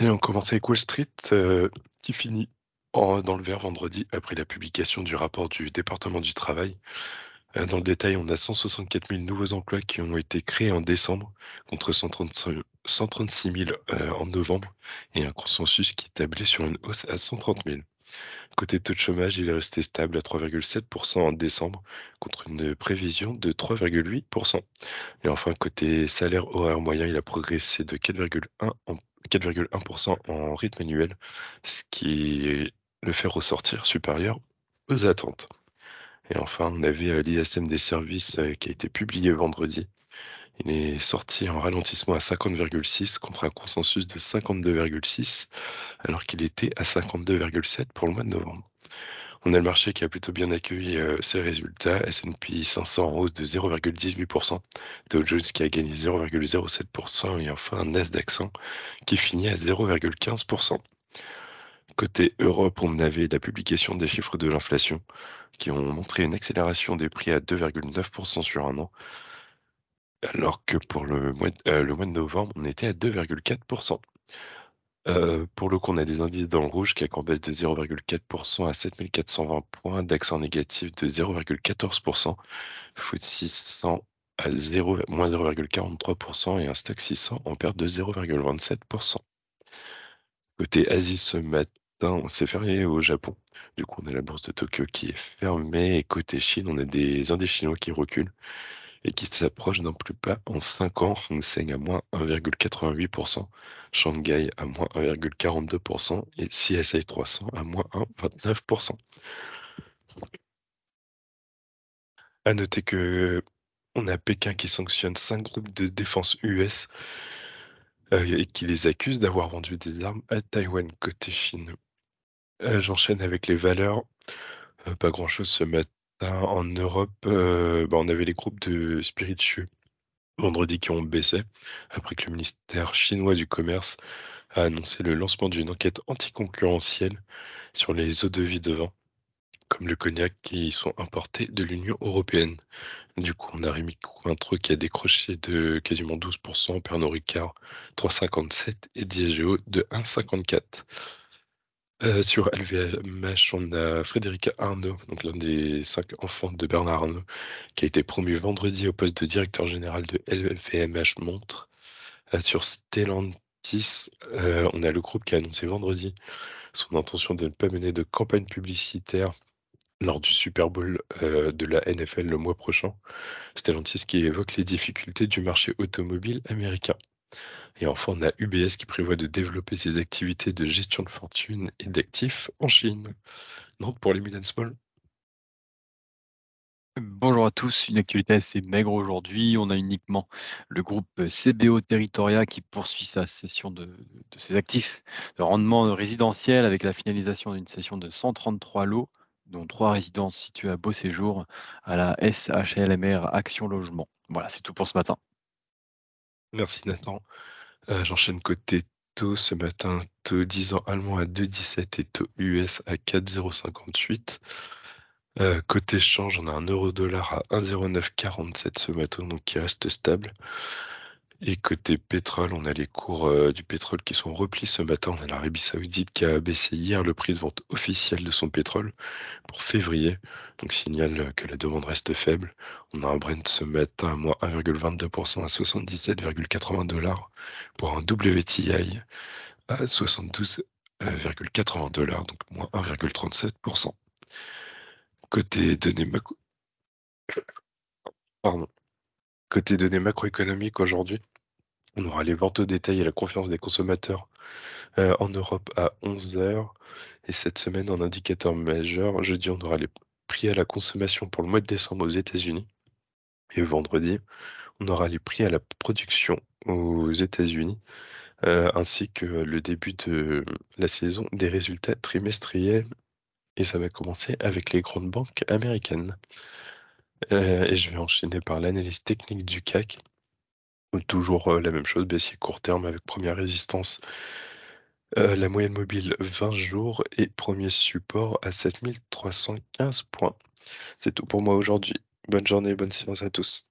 Et on commence avec Wall Street, euh, qui finit dans le vert vendredi après la publication du rapport du département du travail. Euh, dans le détail, on a 164 000 nouveaux emplois qui ont été créés en décembre contre 130 136 000 euh, en novembre et un consensus qui tablait sur une hausse à 130 000. Côté taux de chômage, il est resté stable à 3,7% en décembre contre une prévision de 3,8%. Et enfin, côté salaire horaire moyen, il a progressé de 4,1 en 4,1% en rythme annuel, ce qui le fait ressortir supérieur aux attentes. Et enfin, on avait euh, l'ISM des services euh, qui a été publié vendredi. Il est sorti en ralentissement à 50,6 contre un consensus de 52,6, alors qu'il était à 52,7 pour le mois de novembre. On a le marché qui a plutôt bien accueilli euh, ses résultats. S&P 500 en hausse de 0,18%, Dow Jones qui a gagné 0,07% et enfin Nasdaq 100 qui finit à 0,15%. Côté Europe, on avait la publication des chiffres de l'inflation qui ont montré une accélération des prix à 2,9% sur un an, alors que pour le mois, de, euh, le mois de novembre, on était à 2,4%. Pour le coup, on a des indices dans le rouge qui a en baisse de 0,4% à 7420 points, DAX en négatif de 0,14%, FTSE 600 à 0, moins 0,43% et un Stock 600 en perte de 0,27%. Côté Asie ce matin, c'est férié au Japon. Du coup, on a la bourse de Tokyo qui est fermée. Et côté Chine, on a des indices chinois qui reculent et qui s'approchent d'un plus bas en 5 ans. Hong Seng à moins 1,88%, Shanghai à moins 1,42% et CSI 300 à moins 1,29%. À noter que on a Pékin qui sanctionne 5 groupes de défense US euh, et qui les accuse d'avoir vendu des armes à Taïwan côté Chine. Euh, J'enchaîne avec les valeurs. Euh, pas grand-chose ce matin. En Europe, bah, on avait les groupes de spiritueux vendredi qui ont baissé après que le ministère chinois du commerce a annoncé le lancement d'une enquête anticoncurrentielle sur les eaux de vie de vin, comme le cognac, qui sont importés de l'Union européenne. Du coup, on a Rémi Cointreau qui a décroché de quasiment 12%, Pernod Ricard 3,57 et Diageo de 1,54. Euh, sur LVMH, on a Frédéric Arnaud, donc l'un des cinq enfants de Bernard Arnault, qui a été promu vendredi au poste de directeur général de LVMH Montre. Euh, sur Stellantis, euh, on a le groupe qui a annoncé vendredi son intention de ne pas mener de campagne publicitaire lors du Super Bowl de la NFL le mois prochain. Stellantis qui évoque les difficultés du marché automobile américain. Et enfin, on a UBS qui prévoit de développer ses activités de gestion de fortune et d'actifs en Chine. Donc pour les mid and small. Bonjour à tous, une actualité assez maigre aujourd'hui. On a uniquement le groupe CBO Territoria qui poursuit sa session de, de ses actifs de rendement résidentiel avec la finalisation d'une session de 133 lots, dont trois résidences situées à Beau Séjour à la SHLMR Action Logement. Voilà, c'est tout pour ce matin. Merci Nathan. Euh, J'enchaîne côté taux ce matin. Taux 10 ans allemand à 2,17 et taux US à 4,058. Euh, côté change, on a un euro dollar à 1,0947 ce matin, donc qui reste stable. Et côté pétrole, on a les cours euh, du pétrole qui sont replis ce matin. On a l'Arabie Saoudite qui a baissé hier le prix de vente officiel de son pétrole pour février. Donc signale que la demande reste faible. On a un Brent ce matin à moins 1,22% à 77,80 dollars pour un WTI à 72,80 dollars, donc moins 1,37%. Côté données macro... Pardon. Côté données macroéconomiques aujourd'hui, on aura les ventes au détail et la confiance des consommateurs euh, en Europe à 11h. Et cette semaine, en indicateur majeur, jeudi, on aura les prix à la consommation pour le mois de décembre aux États-Unis. Et vendredi, on aura les prix à la production aux États-Unis, euh, ainsi que le début de la saison des résultats trimestriels. Et ça va commencer avec les grandes banques américaines. Euh, et je vais enchaîner par l'analyse technique du CAC. Toujours euh, la même chose, baissier court terme avec première résistance, euh, la moyenne mobile 20 jours et premier support à 7315 points. C'est tout pour moi aujourd'hui. Bonne journée, bonne séance à tous.